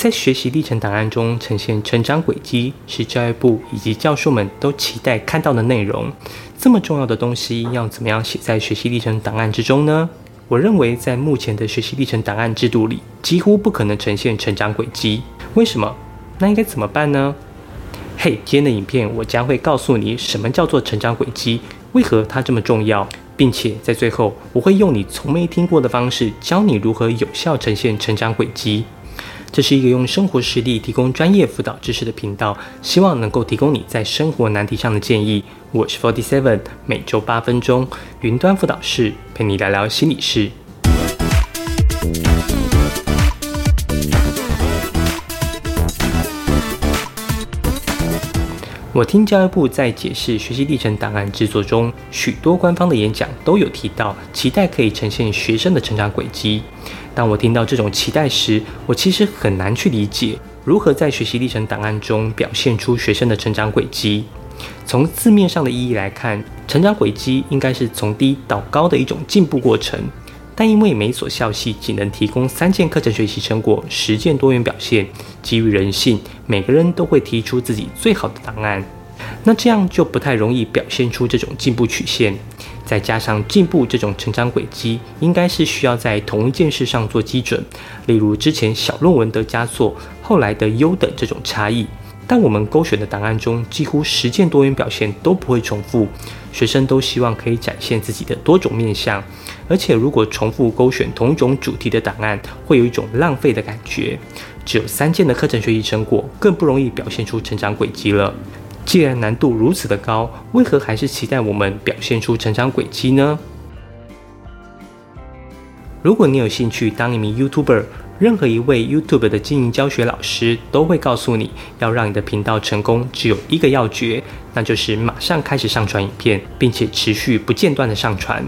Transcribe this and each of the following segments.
在学习历程档案中呈现成长轨迹，是教育部以及教授们都期待看到的内容。这么重要的东西，要怎么样写在学习历程档案之中呢？我认为，在目前的学习历程档案制度里，几乎不可能呈现成长轨迹。为什么？那应该怎么办呢？嘿，今天的影片我将会告诉你什么叫做成长轨迹，为何它这么重要，并且在最后，我会用你从没听过的方式，教你如何有效呈现成长轨迹。这是一个用生活实例提供专业辅导知识的频道，希望能够提供你在生活难题上的建议。我是 Forty Seven，每周八分钟云端辅导室陪你聊聊心理事。我听教育部在解释学习历程档案制作中，许多官方的演讲都有提到，期待可以呈现学生的成长轨迹。当我听到这种期待时，我其实很难去理解如何在学习历程档案中表现出学生的成长轨迹。从字面上的意义来看，成长轨迹应该是从低到高的一种进步过程。但因为每所校系仅能提供三件课程学习成果，实践多元表现，基于人性，每个人都会提出自己最好的档案，那这样就不太容易表现出这种进步曲线。再加上进步这种成长轨迹，应该是需要在同一件事上做基准，例如之前小论文得佳作，后来的优等这种差异。但我们勾选的档案中，几乎实践多元表现都不会重复，学生都希望可以展现自己的多种面向，而且如果重复勾选同一种主题的档案，会有一种浪费的感觉。只有三件的课程学习成果，更不容易表现出成长轨迹了。既然难度如此的高，为何还是期待我们表现出成长轨迹呢？如果你有兴趣当一名 YouTuber，任何一位 YouTube 的经营教学老师都会告诉你，要让你的频道成功，只有一个要诀，那就是马上开始上传影片，并且持续不间断的上传。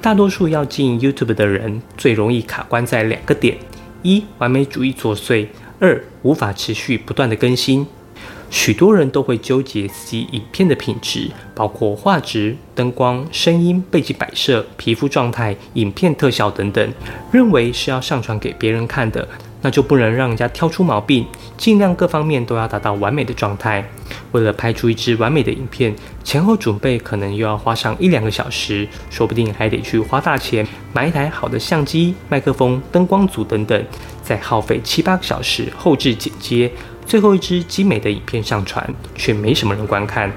大多数要经营 YouTube 的人，最容易卡关在两个点：一、完美主义作祟；二、无法持续不断的更新。许多人都会纠结自己影片的品质，包括画质、灯光、声音、背景摆设、皮肤状态、影片特效等等，认为是要上传给别人看的，那就不能让人家挑出毛病，尽量各方面都要达到完美的状态。为了拍出一支完美的影片，前后准备可能又要花上一两个小时，说不定还得去花大钱买一台好的相机、麦克风、灯光组等等，再耗费七八个小时后置剪接。最后一支精美的影片上传，却没什么人观看，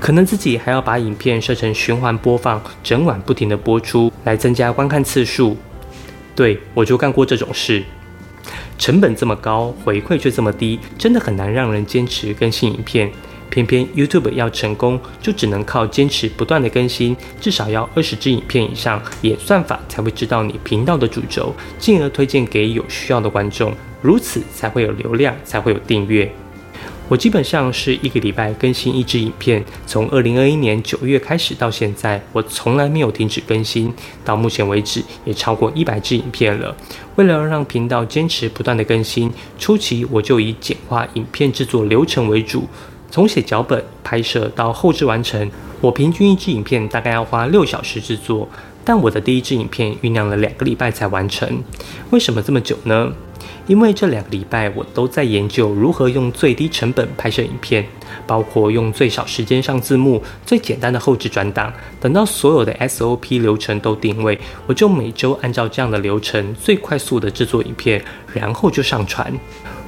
可能自己还要把影片设成循环播放，整晚不停的播出，来增加观看次数。对我就干过这种事，成本这么高，回馈却这么低，真的很难让人坚持更新影片。偏偏 YouTube 要成功，就只能靠坚持不断的更新，至少要二十支影片以上，演算法才会知道你频道的主轴，进而推荐给有需要的观众。如此才会有流量，才会有订阅。我基本上是一个礼拜更新一支影片，从二零二一年九月开始到现在，我从来没有停止更新。到目前为止，也超过一百支影片了。为了让频道坚持不断的更新，初期我就以简化影片制作流程为主。从写脚本、拍摄到后置完成，我平均一支影片大概要花六小时制作。但我的第一支影片酝酿了两个礼拜才完成。为什么这么久呢？因为这两个礼拜我都在研究如何用最低成本拍摄影片，包括用最少时间上字幕、最简单的后置转档。等到所有的 SOP 流程都定位，我就每周按照这样的流程最快速的制作影片，然后就上传。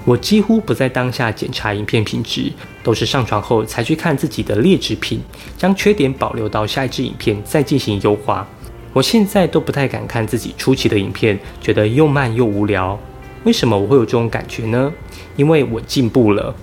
我几乎不在当下检查影片品质，都是上传后才去看自己的劣质品，将缺点保留到下一支影片再进行优化。我现在都不太敢看自己初期的影片，觉得又慢又无聊。为什么我会有这种感觉呢？因为我进步了。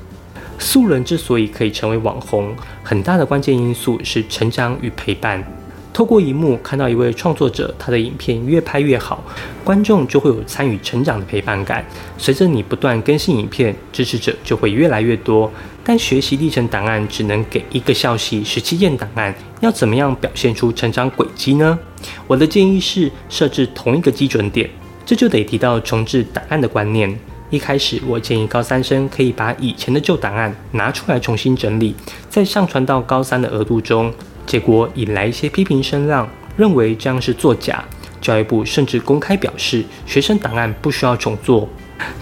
素人之所以可以成为网红，很大的关键因素是成长与陪伴。透过荧幕看到一位创作者，他的影片越拍越好，观众就会有参与成长的陪伴感。随着你不断更新影片，支持者就会越来越多。但学习历程档案只能给一个消息十七件档案，要怎么样表现出成长轨迹呢？我的建议是设置同一个基准点，这就得提到重置档案的观念。一开始我建议高三生可以把以前的旧档案拿出来重新整理，再上传到高三的额度中。结果引来一些批评声浪，认为这样是作假。教育部甚至公开表示，学生档案不需要重做。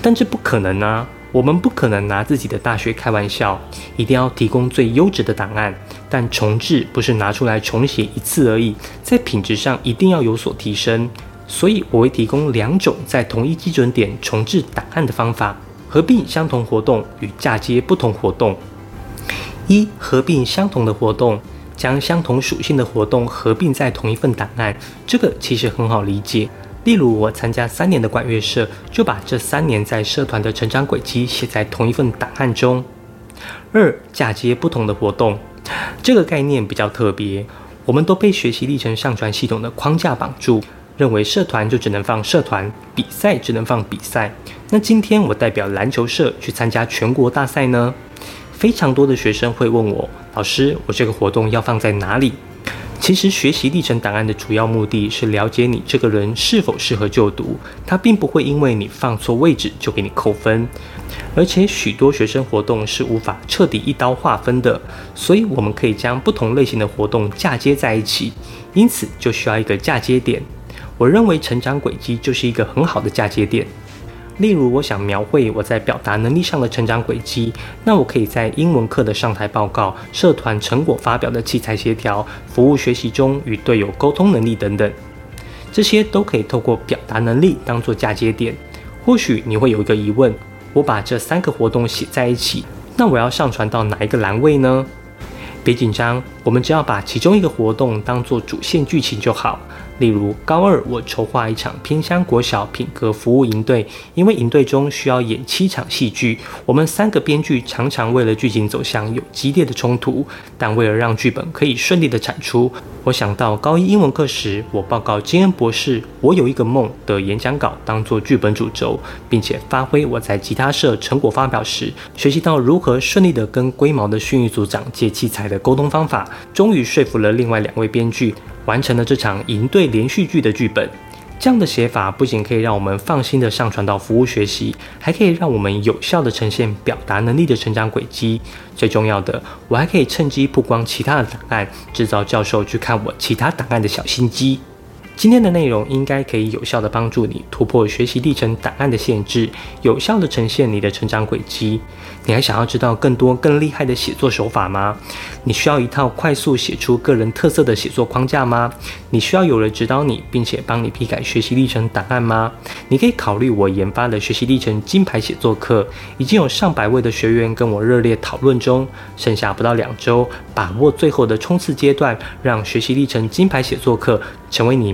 但这不可能啊！我们不可能拿自己的大学开玩笑，一定要提供最优质的档案。但重置不是拿出来重写一次而已，在品质上一定要有所提升。所以我会提供两种在同一基准点重置档案的方法：合并相同活动与嫁接不同活动。一、合并相同的活动，将相同属性的活动合并在同一份档案。这个其实很好理解。例如，我参加三年的管乐社，就把这三年在社团的成长轨迹写在同一份档案中。二、嫁接不同的活动，这个概念比较特别。我们都被学习历程上传系统的框架绑住，认为社团就只能放社团，比赛只能放比赛。那今天我代表篮球社去参加全国大赛呢？非常多的学生会问我，老师，我这个活动要放在哪里？其实学习历程档案的主要目的是了解你这个人是否适合就读，它并不会因为你放错位置就给你扣分，而且许多学生活动是无法彻底一刀划分的，所以我们可以将不同类型的活动嫁接在一起，因此就需要一个嫁接点。我认为成长轨迹就是一个很好的嫁接点。例如，我想描绘我在表达能力上的成长轨迹，那我可以在英文课的上台报告、社团成果发表的器材协调、服务学习中与队友沟通能力等等，这些都可以透过表达能力当做嫁接点。或许你会有一个疑问：我把这三个活动写在一起，那我要上传到哪一个栏位呢？别紧张，我们只要把其中一个活动当做主线剧情就好。例如，高二我筹划一场偏乡国小品格服务营队，因为营队中需要演七场戏剧，我们三个编剧常常为了剧情走向有激烈的冲突，但为了让剧本可以顺利的产出，我想到高一英文课时，我报告金恩博士《我有一个梦》的演讲稿当做剧本主轴，并且发挥我在吉他社成果发表时学习到如何顺利的跟龟毛的训育组长借器材的沟通方法，终于说服了另外两位编剧。完成了这场营队连续剧的剧本，这样的写法不仅可以让我们放心的上传到服务学习，还可以让我们有效的呈现表达能力的成长轨迹。最重要的，我还可以趁机曝光其他的档案，制造教授去看我其他档案的小心机。今天的内容应该可以有效的帮助你突破学习历程档案的限制，有效的呈现你的成长轨迹。你还想要知道更多更厉害的写作手法吗？你需要一套快速写出个人特色的写作框架吗？你需要有人指导你，并且帮你批改学习历程档案吗？你可以考虑我研发的学习历程金牌写作课，已经有上百位的学员跟我热烈讨论中，剩下不到两周，把握最后的冲刺阶段，让学习历程金牌写作课成为你